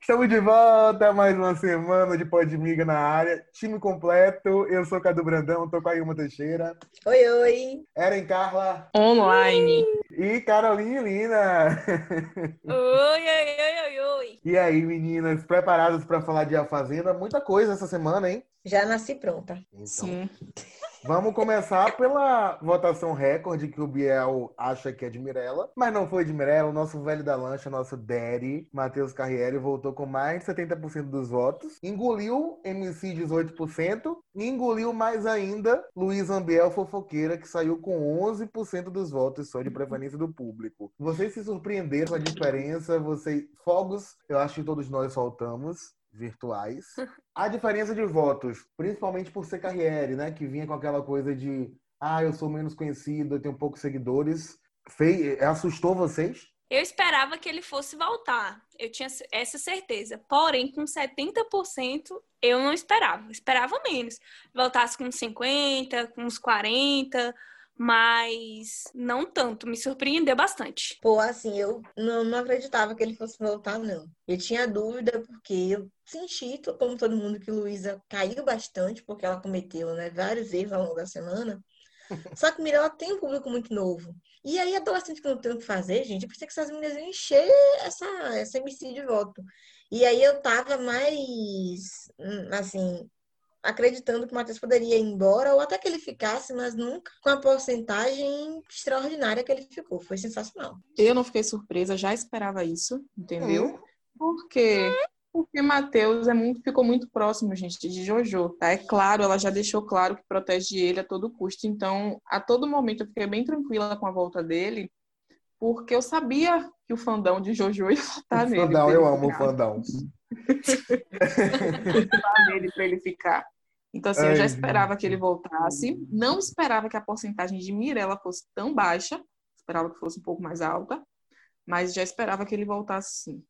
Estamos de volta, mais uma semana de Podmiga na área. Time completo, eu sou Cadu Brandão, tô com a Ilma Teixeira. Oi, oi. Eren Carla. Online. E Caroline Lina. Oi, oi, oi, oi, oi. E aí, meninas, preparadas para falar de A Fazenda? Muita coisa essa semana, hein? Já nasci pronta. Então, Sim. Vamos começar pela votação recorde que o Biel acha que é de Mirella, mas não foi de Mirella. O nosso velho da lancha, nosso daddy, Matheus Carriere, voltou com mais de 70% dos votos. Engoliu MC 18% e engoliu mais ainda Luiz Ambiel Fofoqueira, que saiu com 11% dos votos só de preferência do público. Vocês se surpreenderam com a diferença? Vocês... Fogos, eu acho que todos nós soltamos virtuais. A diferença de votos, principalmente por ser Carriere, né? Que vinha com aquela coisa de ah, eu sou menos conhecido, eu tenho poucos seguidores. Fei... Assustou vocês? Eu esperava que ele fosse voltar. Eu tinha essa certeza. Porém, com 70%, eu não esperava. Esperava menos. Voltasse com 50, com uns 40, mas não tanto. Me surpreendeu bastante. Pô, assim, eu não, não acreditava que ele fosse voltar, não. Eu tinha dúvida porque eu senti, como todo mundo, que Luísa caiu bastante, porque ela cometeu né, vários erros ao longo da semana. Só que Mirella tem um público muito novo. E aí, adolescente que não tem o que fazer, gente, eu pensei que essas meninas iam encher essa, essa MC de voto. E aí eu tava mais, assim, acreditando que o Matheus poderia ir embora, ou até que ele ficasse, mas nunca com a porcentagem extraordinária que ele ficou. Foi sensacional. Eu não fiquei surpresa, já esperava isso, entendeu? Por quê? Porque Matheus é muito, ficou muito próximo, gente, de Jojo, tá? É claro, ela já deixou claro que protege ele a todo custo. Então, a todo momento eu fiquei bem tranquila com a volta dele, porque eu sabia que o fandão de Jojo ia votar o nele. Fandão, eu amo o fandão. Para ele ficar. Então, assim, eu já esperava que ele voltasse. Não esperava que a porcentagem de Mirella fosse tão baixa. Esperava que fosse um pouco mais alta. Mas já esperava que ele voltasse sim.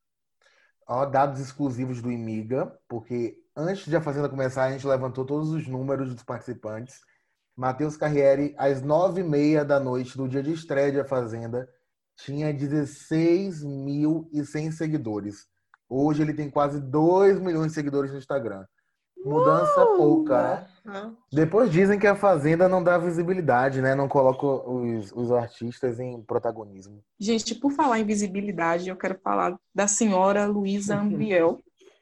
Ó, dados exclusivos do Imiga, porque antes de a Fazenda começar, a gente levantou todos os números dos participantes. Matheus Carriere, às nove e meia da noite do dia de estreia de A Fazenda, tinha 16.100 seguidores. Hoje ele tem quase 2 milhões de seguidores no Instagram. Mudança uh! pouca, né? Depois dizem que a Fazenda não dá visibilidade, né? Não coloca os, os artistas em protagonismo. Gente, por falar em visibilidade, eu quero falar da senhora Luísa Ambiel,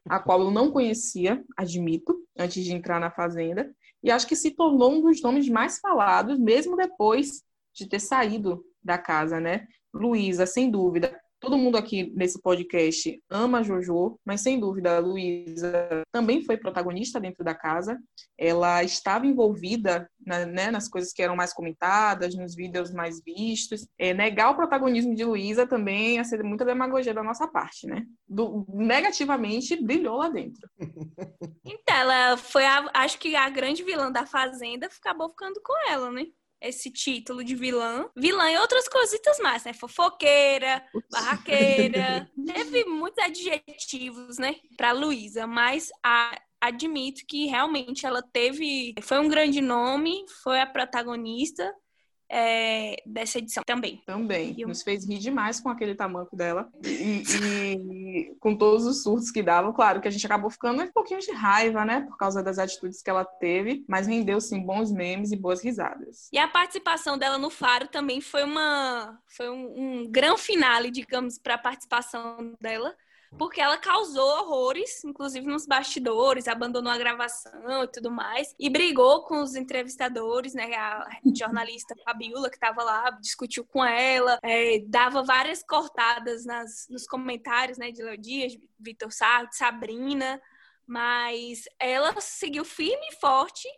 a qual eu não conhecia, admito, antes de entrar na Fazenda. E acho que se tornou um dos nomes mais falados, mesmo depois de ter saído da casa, né? Luísa, sem dúvida, Todo mundo aqui nesse podcast ama a Jojo, mas sem dúvida a Luísa também foi protagonista dentro da casa. Ela estava envolvida na, né, nas coisas que eram mais comentadas, nos vídeos mais vistos. É, negar o protagonismo de Luísa também ia ser muita demagogia da nossa parte, né? Do, negativamente brilhou lá dentro. Então, ela foi, a, acho que a grande vilã da Fazenda acabou ficando com ela, né? Esse título de vilã. Vilã e outras cositas mais, né? Fofoqueira, barraqueira. Teve muitos adjetivos, né, pra Luísa, mas a, admito que realmente ela teve. Foi um grande nome, foi a protagonista é, dessa edição também. Também. Eu... Nos fez rir demais com aquele tamanho dela. E, e, com todos os surtos que davam. Claro que a gente acabou ficando um pouquinho de raiva, né? Por causa das atitudes que ela teve. Mas rendeu, sim, bons memes e boas risadas. E a participação dela no Faro também foi uma... Foi um, um grande finale, digamos, para a participação dela porque ela causou horrores, inclusive nos bastidores, abandonou a gravação e tudo mais, e brigou com os entrevistadores, né? A jornalista Fabiola, que estava lá, discutiu com ela, é, dava várias cortadas nas, nos comentários, né? De Léo Dias, Vitor Sarro, Sabrina, mas ela seguiu firme e forte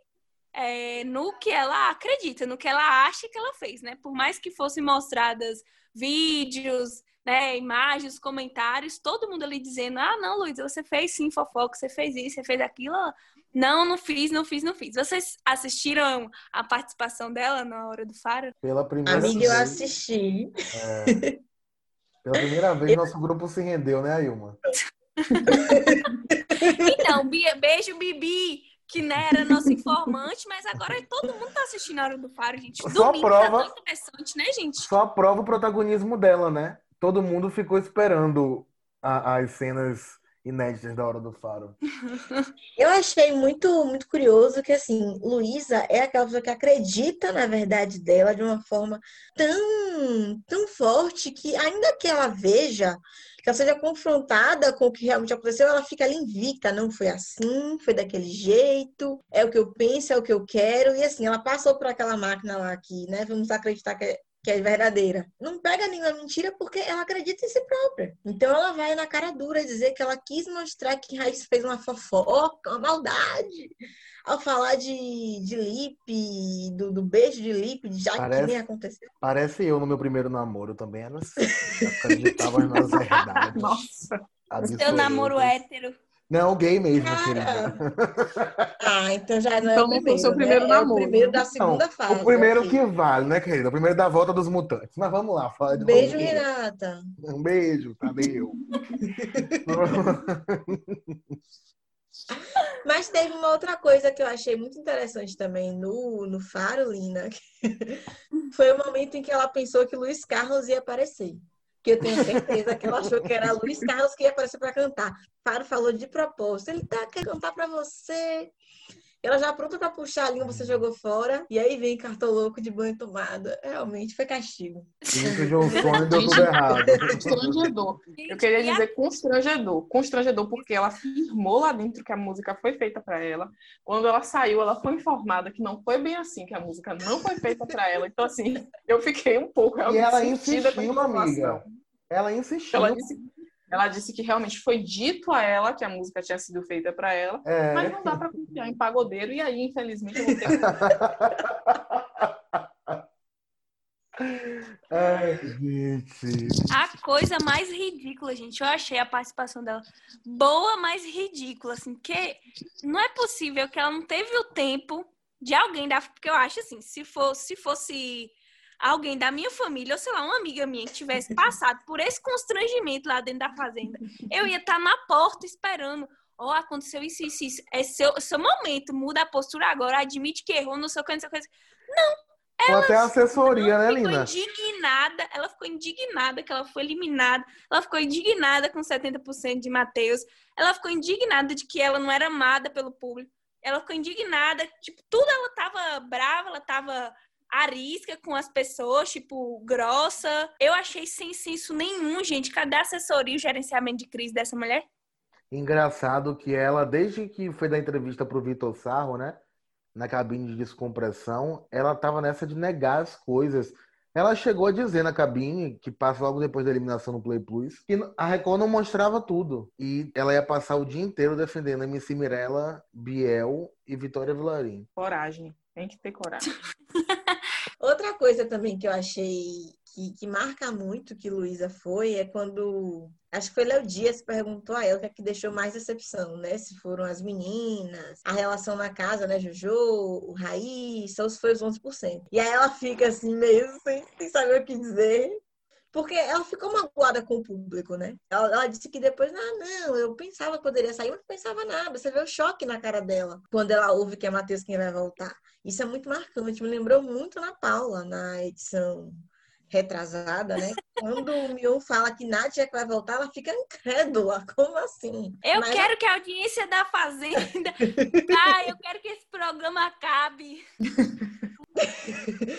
é, no que ela acredita, no que ela acha que ela fez, né? Por mais que fossem mostradas vídeos, né, imagens, comentários, todo mundo ali dizendo: ah, não, Luiz, você fez sim fofoca, você fez isso, você fez aquilo. Não, não fiz, não fiz, não fiz. Vocês assistiram a participação dela na hora do Faro? Pela primeira Amiga, vez. eu assisti. É, pela primeira vez, nosso grupo se rendeu, né, Ailma? então, beijo, Bibi. que né, era nosso informante, mas agora todo mundo tá assistindo a Hora do Faro, gente. Só Domingo prova- tá tão interessante, né, gente? Só prova o protagonismo dela, né? Todo mundo ficou esperando a- as cenas inéditas da Hora do Faro. Eu achei muito, muito curioso que, assim, Luísa é aquela pessoa que acredita na verdade dela de uma forma tão, tão forte que, ainda que ela veja, que ela seja confrontada com o que realmente aconteceu, ela fica ali invicta. Não foi assim, foi daquele jeito, é o que eu penso, é o que eu quero. E, assim, ela passou por aquela máquina lá que, né, vamos acreditar que é que é verdadeira. Não pega nenhuma mentira porque ela acredita em si própria. Então ela vai na cara dura dizer que ela quis mostrar que Raiz fez uma fofoca, uma maldade. Ao falar de, de Lipe, do, do beijo de Lipe, já Parece- que nem aconteceu. Parece eu no meu primeiro namoro também era assim. Acreditava nas verdades. Nossa. Seu namoro hétero. Não, gay mesmo, Cara. querida. Ah, então já não é Então o não foi primeiro, seu primeiro né? É o namoro. primeiro da Não, segunda fase. o primeiro ok. que vale, né, querida? O primeiro da volta dos mutantes. Mas vamos lá, fala de Beijo, novo. Renata. Um beijo, Tadeu. Mas teve uma outra coisa que eu achei muito interessante também no, no Faro, Lina. Foi o momento em que ela pensou que Luiz Carlos ia aparecer. Que eu tenho certeza que ela achou que era Luiz Carlos que ia aparecer para cantar. Faro falou de propósito. Ele tá quer cantar para você. Ela já pronta para puxar a língua, você jogou fora. E aí vem cartoloco de banho tomada. Realmente foi castigo. Sujou o sonho e deu tudo errado. Constrangedor. Eu queria dizer constrangedor. Constrangedor porque ela afirmou lá dentro que a música foi feita para ela. Quando ela saiu, ela foi informada que não foi bem assim, que a música não foi feita para ela. Então, assim, eu fiquei um pouco E ela sentida com a insistiu, amiga. Ela insistiu. Ela disse, ela disse que realmente foi dito a ela que a música tinha sido feita para ela, É. mas não dá para confiar em pagodeiro. E aí, infelizmente, eu vou ter que Ai, gente. A coisa mais ridícula, gente, eu achei a participação dela boa, mas ridícula, assim, que não é possível que ela não teve o tempo de alguém da. Porque eu acho assim, se fosse, se fosse alguém da minha família, ou sei lá, uma amiga minha que tivesse passado por esse constrangimento lá dentro da fazenda, eu ia estar na porta esperando. Ó, aconteceu isso, isso, isso. É seu, seu momento, muda a postura agora, admite que errou, não sei o que, não sei o que. Ou até a assessoria, né, ficou Lina? indignada, ela ficou indignada que ela foi eliminada, ela ficou indignada com 70% de Matheus, ela ficou indignada de que ela não era amada pelo público, ela ficou indignada, tipo, tudo ela tava brava, ela tava arisca com as pessoas, tipo, grossa. Eu achei sem senso nenhum, gente. Cadê a assessoria e o gerenciamento de crise dessa mulher? Engraçado que ela, desde que foi da entrevista pro Vitor Sarro, né? Na cabine de descompressão, ela tava nessa de negar as coisas. Ela chegou a dizer na cabine, que passa logo depois da eliminação no Play Plus, que a Record não mostrava tudo. E ela ia passar o dia inteiro defendendo MC Mirella, Biel e Vitória Vilarim. coragem. Tem que ter coragem. Coisa também que eu achei que, que marca muito que Luísa foi é quando. Acho que foi Léo Dias que perguntou a ela o que é que deixou mais decepção, né? Se foram as meninas, a relação na casa, né? Jojo, o Raíssa, ou se foi os 11%. E aí ela fica assim, meio sem, sem saber o que dizer. Porque ela ficou magoada com o público, né? Ela, ela disse que depois, ah, não, eu pensava que poderia sair, mas não pensava nada. Você vê o choque na cara dela quando ela ouve que é Matheus quem vai voltar. Isso é muito marcante. Me lembrou muito na Paula, na edição retrasada, né? Quando o Mion fala que Nádia que vai voltar, ela fica incrédula. Como assim? Eu Mas quero que a audiência da Fazenda. ah, eu quero que esse programa acabe.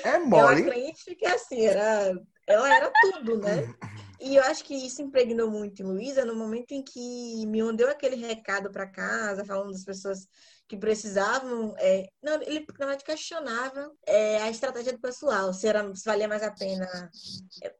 É Eu mole. acredito que assim, era, ela era tudo, né? E eu acho que isso impregnou muito em Luísa no momento em que Mion deu aquele recado para casa, falando das pessoas que precisavam. é, não, ele na verdade questionava é, a estratégia do pessoal, se, era, se valia mais a pena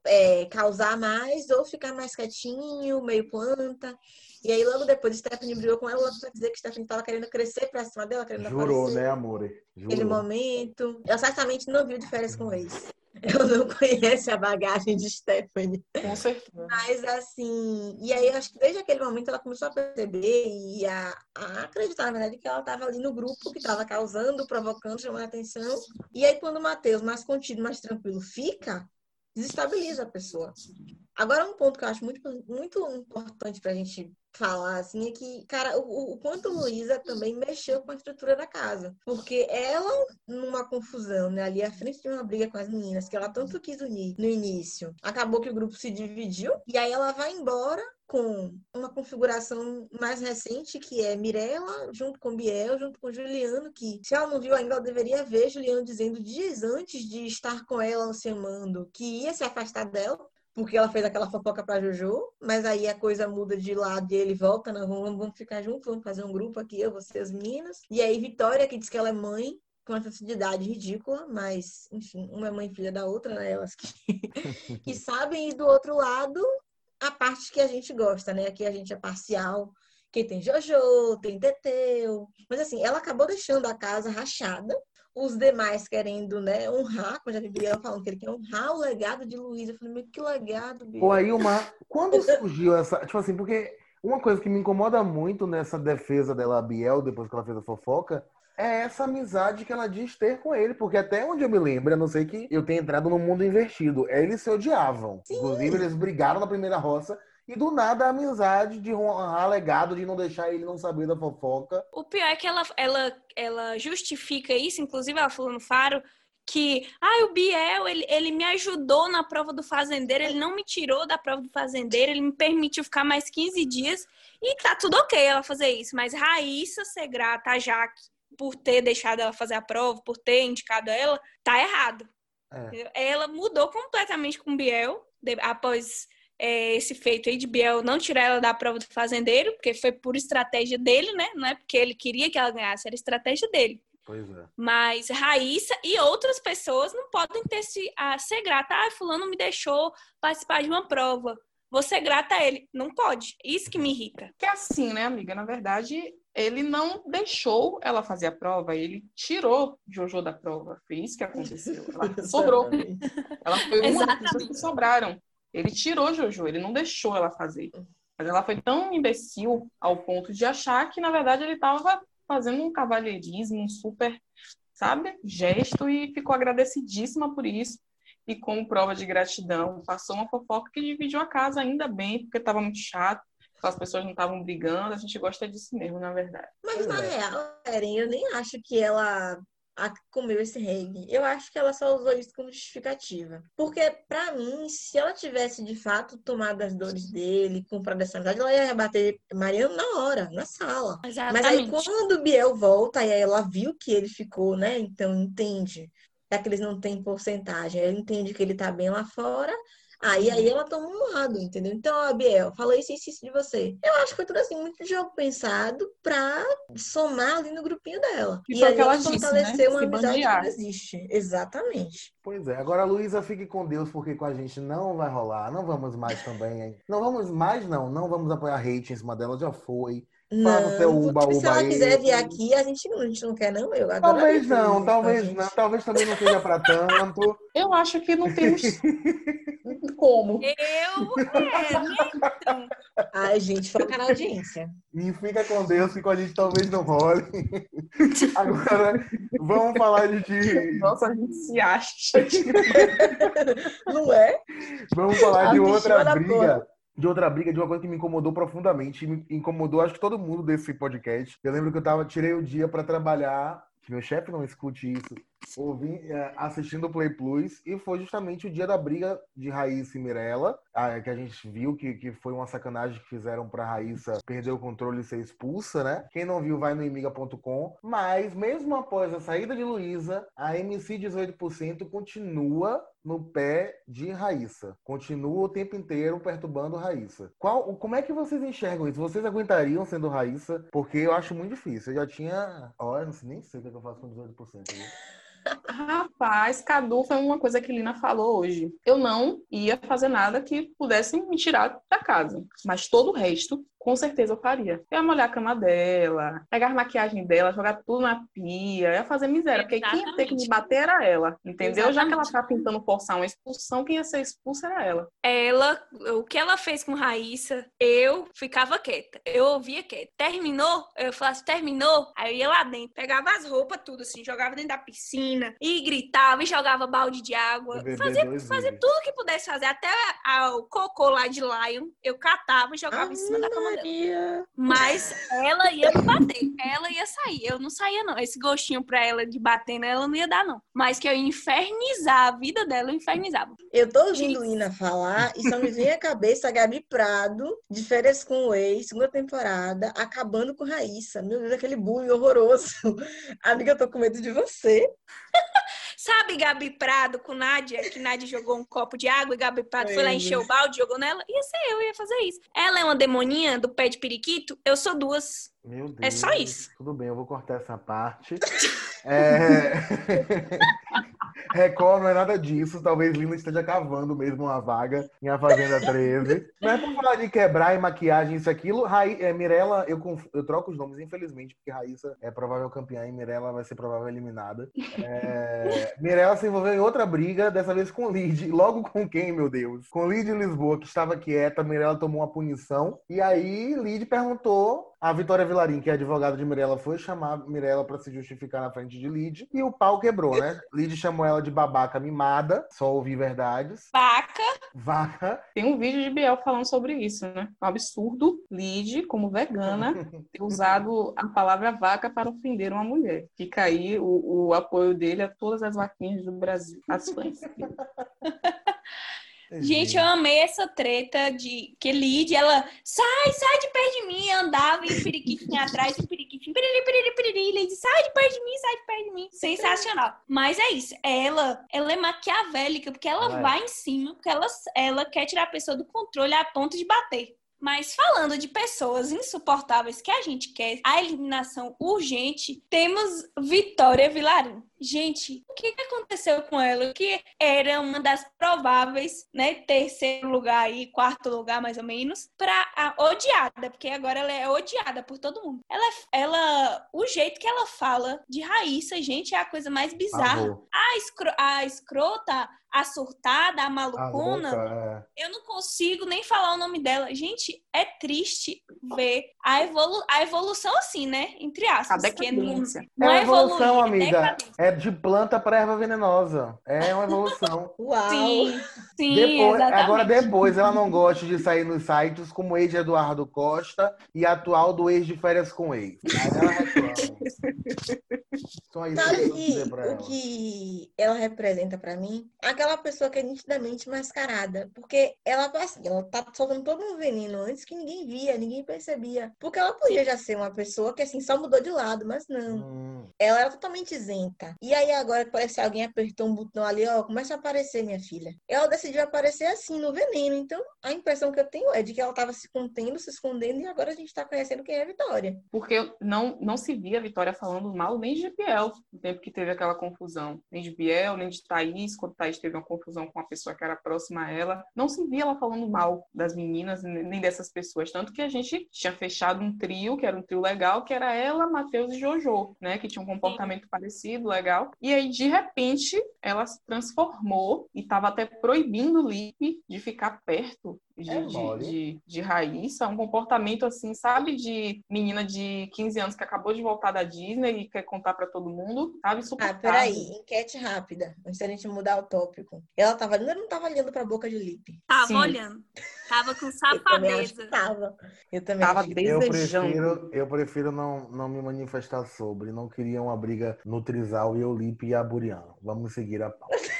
é, causar mais ou ficar mais quietinho, meio planta. E aí, logo depois, Stephanie brigou com ela para dizer que Stephanie estava querendo crescer pra cima dela, querendo Jurou, aparecer né, amore? naquele momento. Ela certamente não viu de férias com ex. Ela não conhece a bagagem de Stephanie. Com certeza. Mas assim, e aí eu acho que desde aquele momento ela começou a perceber e a, a acreditar, na verdade, que ela estava ali no grupo que estava causando, provocando, chamando a atenção. E aí, quando o Matheus, mais contido, mais tranquilo, fica, desestabiliza a pessoa. Agora, um ponto que eu acho muito, muito importante para a gente falar, assim, é que, cara, o, o quanto Luísa também mexeu com a estrutura da casa. Porque ela, numa confusão, né, ali à frente de uma briga com as meninas, que ela tanto quis unir no início, acabou que o grupo se dividiu, e aí ela vai embora com uma configuração mais recente, que é Mirella junto com Biel, junto com Juliano, que se ela não viu ainda, ela deveria ver Juliano dizendo dias antes de estar com ela, se amando, que ia se afastar dela, porque ela fez aquela fofoca pra Jojo, mas aí a coisa muda de lado e ele volta, não, vamos, vamos ficar juntos, vamos fazer um grupo aqui, eu, você, as meninas. E aí Vitória, que diz que ela é mãe, com essa idade ridícula, mas, enfim, uma é mãe e filha da outra, né? Elas que, que sabem, e do outro lado, a parte que a gente gosta, né? Aqui a gente é parcial, que tem Jojo, tem Teteu. Mas assim, ela acabou deixando a casa rachada, os demais querendo, né, honrar, como já vi Biel falando que ele quer honrar o legado de Luiz. Eu falei, meu, que legado, Biel. Uma. Quando surgiu essa. Tipo assim, porque uma coisa que me incomoda muito nessa defesa dela, Biel, depois que ela fez a fofoca, é essa amizade que ela diz ter com ele. Porque até onde eu me lembro, a não sei que eu tenha entrado no mundo invertido, eles se odiavam. Sim. Inclusive, eles brigaram na primeira roça. E do nada a amizade de honrar legado, de não deixar ele não saber da fofoca. O pior é que ela, ela, ela justifica isso, inclusive ela falou no Faro, que ah, o Biel, ele, ele me ajudou na prova do fazendeiro, ele não me tirou da prova do fazendeiro, ele me permitiu ficar mais 15 dias e tá tudo ok ela fazer isso. Mas Raíssa ser grata a Jaque por ter deixado ela fazer a prova, por ter indicado ela, tá errado. É. Ela mudou completamente com o Biel de- após é, esse feito aí de Biel não tirar ela da prova do fazendeiro, porque foi por estratégia dele, né? Não é porque ele queria que ela ganhasse, era estratégia dele. Pois é. Mas Raíssa e outras pessoas não podem ter se a ser grata. Ah, fulano me deixou participar de uma prova. Vou ser grata a ele. Não pode. Isso que me irrita. Que é assim, né, amiga? Na verdade, ele não deixou ela fazer a prova, ele tirou Jojo da prova. Foi isso que aconteceu. Ela sobrou. Ela foi uma das pessoas que sobraram. Ele tirou Jojo, ele não deixou ela fazer. Mas ela foi tão imbecil ao ponto de achar que, na verdade, ele estava fazendo um cavalheirismo, um super, sabe, gesto e ficou agradecidíssima por isso. E como prova de gratidão, passou uma fofoca que dividiu a casa ainda bem, porque estava muito chato, as pessoas não estavam brigando, a gente gosta disso mesmo, na verdade. Mas na é. real, Eren, eu nem acho que ela a- comeu esse reggae. Eu acho que ela só usou isso como justificativa. Porque, pra mim, se ela tivesse de fato tomado as dores dele, comprado essa amizade, ela ia rebater Mariano na hora, na sala. Mas aí, Exatamente. quando o Biel volta, e aí ela viu que ele ficou, né? Então, entende. Já que eles não têm porcentagem, ela entende que ele tá bem lá fora. Aí, aí ela toma um lado, entendeu? Então, ó, Biel, falou isso, isso, isso de você. Eu acho que foi tudo assim, muito jogo pensado pra somar ali no grupinho dela. E E aí que ela disse, fortalecer né? uma amizade bandear. que não existe. Exatamente. Pois é. Agora, Luísa, fique com Deus, porque com a gente não vai rolar. Não vamos mais também. hein? Não vamos mais, não. Não vamos apoiar hate em cima dela, já foi. Não, uba, se ela quiser vir aqui, a gente, não- a gente não quer, não. Eu Talvez não, isso, talvez gente. não. Talvez também não seja pra tanto. Eu acho que não temos como. Eu, é, né? Então, Ai, gente, foca na audiência. E fica com Deus, que com a gente talvez não role. Agora, vamos falar de. Nossa, a gente se acha. Não é? Vamos falar A de outra briga. porra. De outra briga, de uma coisa que me incomodou profundamente. Me incomodou, acho que todo mundo desse podcast. Eu lembro que eu tava, tirei o dia pra trabalhar, que meu chefe não escute isso, ouvi, é, assistindo o Play Plus, e foi justamente o dia da briga de Raíssa e Mirella, ah, que a gente viu que, que foi uma sacanagem que fizeram pra Raíssa perder o controle e ser expulsa, né? Quem não viu, vai no imiga.com. Mas, mesmo após a saída de Luísa, a MC 18% continua no pé de Raíssa. Continua o tempo inteiro perturbando Raíssa. Qual, como é que vocês enxergam isso? Vocês aguentariam sendo Raíssa? Porque eu acho muito difícil. Eu já tinha. Olha, nem sei o que é eu faço com 18%. viu? Rapaz, Cadu foi uma coisa que Lina falou hoje. Eu não ia fazer nada que pudesse me tirar da casa. Mas todo o resto, com certeza eu faria. Eu ia molhar a cama dela, pegar a maquiagem dela, jogar tudo na pia, ia fazer miséria. Porque quem ia ter que me bater era ela. Entendeu? Já que ela Exatamente. tá tentando forçar uma expulsão, quem ia ser expulsa era ela. ela, o que ela fez com Raíssa, eu ficava quieta. Eu ouvia quieta. Terminou? Eu falava assim, terminou? Aí eu ia lá dentro, pegava as roupas, tudo assim, jogava dentro da piscina, e gritava, e jogava balde de água. Fazia, fazia tudo que pudesse fazer. Até o cocô lá de Lion, eu catava e jogava em cima da cama Maria. Mas ela ia me bater, ela ia sair. Eu não saía, não. Esse gostinho pra ela de bater nela não ia dar, não. Mas que eu ia infernizar a vida dela, eu infernizava. Eu tô ouvindo Ina falar e só me vem à cabeça a Gabi Prado, de férias com o ex, segunda temporada, acabando com Raíssa. Meu Deus, aquele bullying horroroso. Amiga, eu tô com medo de você. Sabe Gabi Prado com Nádia, que Nádia jogou um copo de água e Gabi Prado foi lá encher o balde, jogou nela? Ia ser eu, ia fazer isso. Ela é uma demoninha do pé de periquito, eu sou duas. Meu Deus. É só isso. Tudo bem, eu vou cortar essa parte. É... Record não é nada disso. Talvez Lina esteja cavando mesmo uma vaga em A Fazenda 13. Mas por falar de quebrar e maquiagem, isso e aquilo, Raí... é, Mirella, eu, conf... eu troco os nomes, infelizmente, porque Raíssa é provável campeã e Mirella vai ser provável eliminada. É... Mirella se envolveu em outra briga, dessa vez com Lid. Logo com quem, meu Deus? Com Lid Lisboa, que estava quieta, Mirella tomou uma punição. E aí, Lid perguntou a Vitória Vilarim, que é advogada de Mirella, foi chamar Mirella para se justificar na frente de Lid e o pau quebrou, né? Lid chamou ela de babaca mimada, só ouvir verdades. Vaca. Vaca. Tem um vídeo de Biel falando sobre isso, né? Um absurdo, Lid, como vegana, ter usado a palavra vaca para ofender uma mulher. Fica aí o, o apoio dele a todas as vaquinhas do Brasil, as fãs. Gente, eu amei essa treta de que Lid, ela sai, sai de perto de mim, andava e o periquitinho atrás, e o periquitinho, piriri, piriri, piriri, Lid, sai de perto de mim, sai de perto de mim. Sensacional. Mas é isso, ela, ela é maquiavélica, porque ela Ela é. vai em cima, porque ela, ela quer tirar a pessoa do controle a ponto de bater. Mas falando de pessoas insuportáveis que a gente quer, a eliminação urgente, temos Vitória Vilarim. Gente, o que aconteceu com ela? Que era uma das prováveis, né, terceiro lugar aí, quarto lugar mais ou menos, para a odiada, porque agora ela é odiada por todo mundo. Ela, ela, o jeito que ela fala de Raíssa, gente, é a coisa mais bizarra. A, escro, a escrota, a surtada, a A malucona, louca, é. eu não consigo nem falar o nome dela. Gente, é triste ver a, evolu a evolução assim, né? Entre A aspas. que não, decadência. não É é evolução, é amiga. decadência. É de planta para erva venenosa. É uma evolução. Uau! Sim, sim, Depois- exatamente. agora, depois, ela não gosta de sair nos sites como ex de Eduardo Costa e atual do ex de férias com ex. Aí ela reclama. Só isso que Sabe que, o ela. que ela representa pra mim? Aquela pessoa que é nitidamente mascarada. Porque ela, assim, ela tá soltando todo um veneno antes que ninguém via, ninguém percebia. Porque ela podia já ser uma pessoa que, assim, só mudou de lado, mas não. Hum, Ela era totalmente isenta. E aí, agora que parece que alguém apertou um botão ali, ó, começa a aparecer, minha filha. Ela decidiu aparecer assim, no veneno. Então, a impressão que eu tenho é de que ela tava se contendo, se escondendo, e agora a gente tá conhecendo quem é a Vitória. Porque não, não se via a Vitória falando mal nem de Biel, no tempo que teve aquela confusão. Nem de Biel, nem de Thaís, quando Thaís teve uma confusão com uma pessoa que era próxima a ela. Não se via ela falando mal das meninas, nem dessas pessoas. Tanto que a gente tinha fechado um trio, que era um trio legal, que era ela, Matheus e Jojo, né? Que tinha um comportamento parecido, legal. E aí, de repente, ela se transformou e estava até proibindo o Lipe de ficar perto de, É de, de, de Raíssa, um comportamento assim, sabe, de menina de 15 anos que acabou de voltar da Disney e quer contar pra todo mundo, sabe, Ah, insuportável. peraí, enquete rápida, antes da gente mudar o tópico. Ela tava eu não tava olhando pra boca de Lipe. Tava Sim. olhando. Tava com Eu safadeza. tava. Eu também Tava Eu prefiro, eu prefiro não, não me manifestar sobre. Não queria uma briga no Trizal e Eulipe e a Buriano. Vamos seguir a pauta.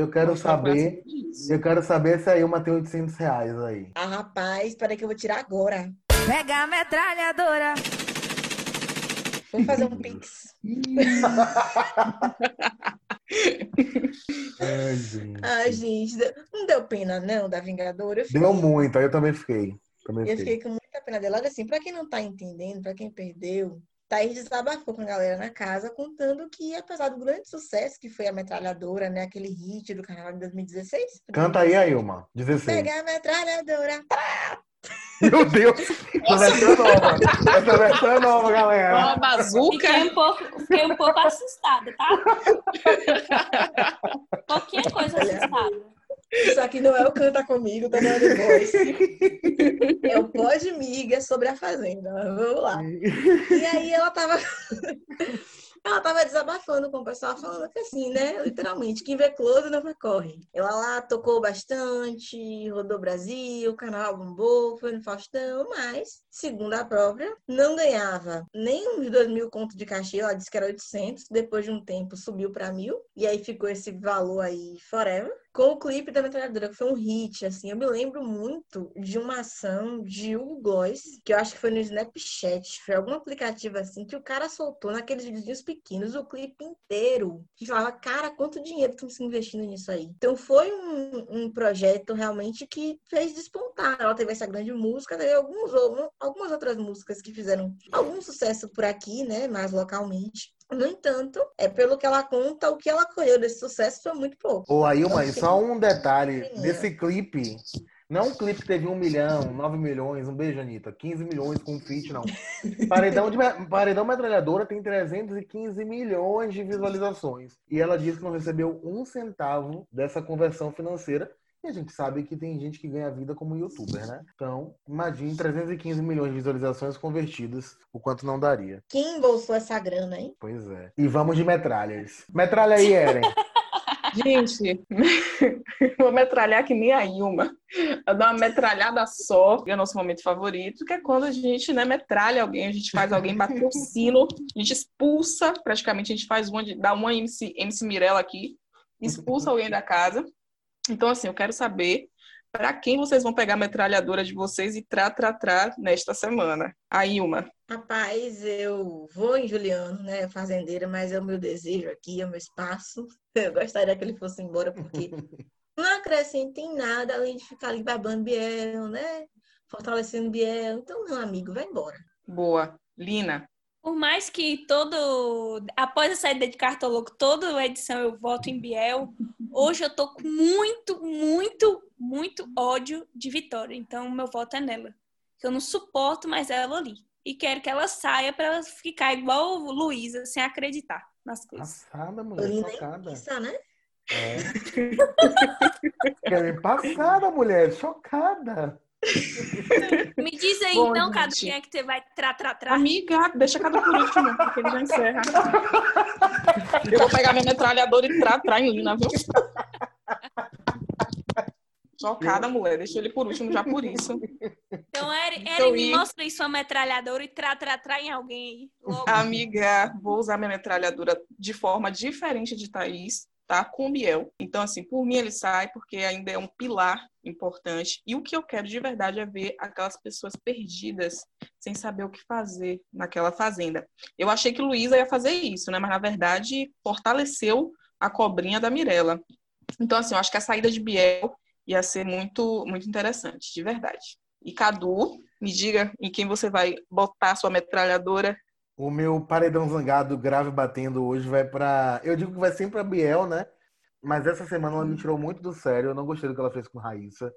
Eu quero saber. Eu quero saber se a Ilma tem 800 reais aí. Ah, rapaz, peraí que eu vou tirar agora. Pega a metralhadora. Vamos fazer um pix. Ai, gente. Ai, gente, não deu pena, não, da Vingadora. Fiquei, Deu muito, aí eu também fiquei. Também eu fiquei. fiquei com muita pena dela. Olha assim, pra quem não tá entendendo, pra quem perdeu, Thaís desabafou com a galera na casa, contando que, apesar do grande sucesso que foi a metralhadora, né? Aquele hit do carnaval de 2016. Canta aí, a Ilma. 16. Pega a metralhadora. Meu Deus! Essa versão é nova. Essa versão é nova, Uma galera. bazuca. Fiquei um pouco, fiquei um pouco assustada, tá? Pouquinha coisa assustada. Isso aqui não é o Canta Comigo, tá dando voz. É o Pode Miga sobre a Fazenda. Vamos lá. E aí ela tava. Ela tava desabafando com o pessoal, falando que assim, né? Literalmente, quem vê close não corre. Ela lá tocou bastante, rodou Brasil, o canal bombou, foi no Faustão, mas, segundo a própria, não ganhava nem uns dois mil contos de cachê, ela disse que era 800, depois de um tempo subiu para mil, e aí ficou esse valor aí forever com o clipe da metralhadora, que foi um hit, assim. Eu me lembro muito de uma ação de Hugo Gloss, que eu acho que foi no Snapchat, foi algum aplicativo assim, que o cara soltou naqueles videozinhos pequenos o clipe inteiro. Gente falava, cara, quanto dinheiro estão se investindo nisso aí? Então foi um, um projeto realmente que fez despontar. Ela teve essa grande música, teve alguns, algumas outras músicas que fizeram algum sucesso por aqui, né, mais localmente. No entanto, é pelo que ela conta, o que ela colheu desse sucesso foi muito pouco. Ô, Ailma, e só um detalhe desse clipe. Não um clipe que teve um milhão, nove milhões, um beijo, Anitta, 15 milhões com feat, não. Paredão, de, Paredão Metralhadora tem 315 milhões de visualizações. E ela disse que não recebeu um centavo dessa conversão financeira. E a gente sabe que tem gente que ganha vida como youtuber, né? Então, imagine 315 milhões de visualizações convertidas, o quanto não daria. Quem embolsou essa grana, hein? Pois é. E vamos de metralhas. Metralha aí, Eren. Gente, vou metralhar que nem a Ilma. Eu dou uma metralhada só, que é o nosso momento favorito, que é quando a gente né, metralha alguém, a gente faz alguém bater o sino, a gente expulsa, praticamente a gente faz uma, dá uma MC, MC Mirella aqui, expulsa alguém da casa. Então, assim, eu quero saber para quem vocês vão pegar a metralhadora de vocês e tra, tra, tra nesta semana. A Ilma. Rapaz, eu vou em Juliano, né, fazendeira, mas é o meu desejo aqui, é o meu espaço. Eu gostaria que ele fosse embora, porque não acrescenta em nada, além de ficar ali babando Biel, né, fortalecendo Biel. Então, meu amigo, vai embora. Boa. Lina. Por mais que todo. Após a saída de Cartoloco, toda edição eu voto em Biel, hoje eu tô com muito, muito, muito ódio de Vitória. Então, meu voto é nela. Eu não suporto mais ela ali. E quero que ela saia para ela ficar igual Luísa, sem acreditar nas coisas. Passada, mulher, chocada. Pensa, né? É. Passada, mulher, chocada. Me diz aí, Bom, então, Cado, gente. quem é que você vai tra, tra, tra? Amiga, deixa cada por último, porque ele já encerra. Eu vou pegar minha metralhadora e tra, tra em Lina, viu? Chocada, mulher. Deixa ele por último já por isso. Então, Eren, Eren, me ir. mostra aí sua metralhadora e tra, tra, tra em alguém aí. Logo. Amiga, vou usar minha metralhadora de forma diferente de Thaís, tá? Com Biel. Então, assim, por mim ele sai, porque ainda é um pilar importante. E o que eu quero de verdade é ver aquelas pessoas perdidas, sem saber o que fazer naquela fazenda. Eu achei que Luísa ia fazer isso, né? Mas, na verdade, fortaleceu a cobrinha da Mirella. Então, assim, eu acho que a saída de Biel ia ser muito, muito interessante, de verdade. E Cadu, me diga em quem você vai botar sua metralhadora O meu paredão zangado grave batendo hoje vai pra. Eu digo que vai sempre pra Biel, né? Mas essa semana ela me tirou muito do sério. Eu não gostei do que ela fez com Raíssa.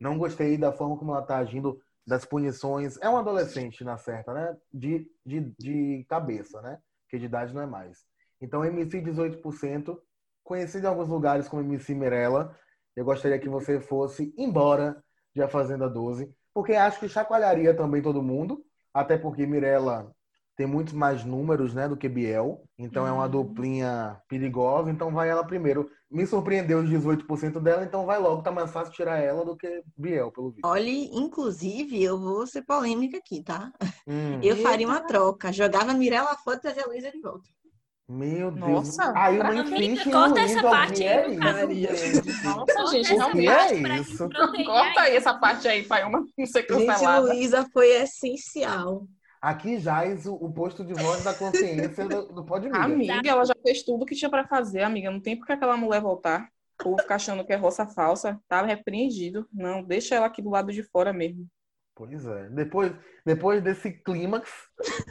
Não gostei da forma como ela tá agindo, das punições. É uma adolescente na certa, né? De, de, de cabeça, né? Porque de idade não é mais. Então, MC 18%, conhecido em alguns lugares como MC Mirella. Eu gostaria que você fosse embora de A Fazenda 12, porque acho que chacoalharia também todo mundo, até porque Mirella tem muitos mais números, né, do que Biel. Então é uma duplinha perigosa. Então vai ela primeiro. Me surpreendeu os 18% dela, então vai logo. Tá mais fácil tirar ela do que Biel, pelo visto. Olha, inclusive, eu vou ser polêmica aqui, tá? Hum, Eu faria uma troca. Jogava a Mirella fora e trazia a Luísa de volta. meu Deus. Nossa, Aí uma em corta essa parte aí, é? Nossa, gente, não é isso? Corta aí essa parte aí, pai, uma não ser Gente. Luísa foi essencial. Aqui jaz o, o posto de voz da consciência do, do Pode Miga. Amiga, ela já fez tudo o que tinha pra fazer, amiga. Não tem por que aquela mulher voltar. Ou ficar achando que é roça falsa. Tá repreendido. Não, deixa ela aqui do lado de fora mesmo. Pois é. Depois, depois desse clímax,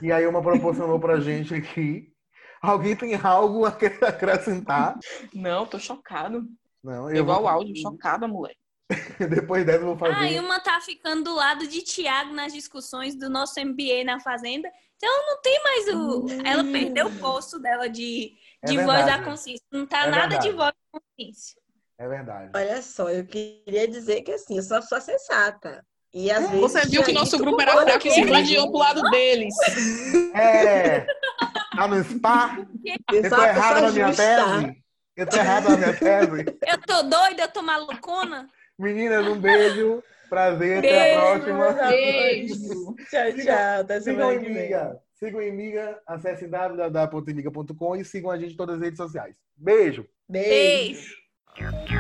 e aí uma proporcionou pra gente aqui. Alguém tem algo a querer acrescentar? Não, tô chocado. Não, eu Igual o vou... áudio, chocada, mulher. Depois dessa eu vou fazer. A Ilma tá ficando do lado de Tiago nas discussões do nosso MBA na Fazenda. Então não tem mais o. Ela perdeu o posto dela de, É de voz da consciência. Não tá É nada de verdade. voz da consciência. É verdade. Olha só, eu queria dizer que assim, eu sou uma pessoa sensata. E às vezes. Você viu que nosso grupo era fraco e se invadiu pro lado deles. É. Ah, no spa? Eu tô errado na minha tese? Eu tô errado na minha tese? Eu tô doida, eu tô malucona. Meninas, um beijo. Prazer, beijo, até a próxima. Beijo. tchau, tchau. Até sigam em Sigam em Miga, acesse www.miga.com e sigam a gente em todas as redes sociais. Beijo. Beijo. beijo.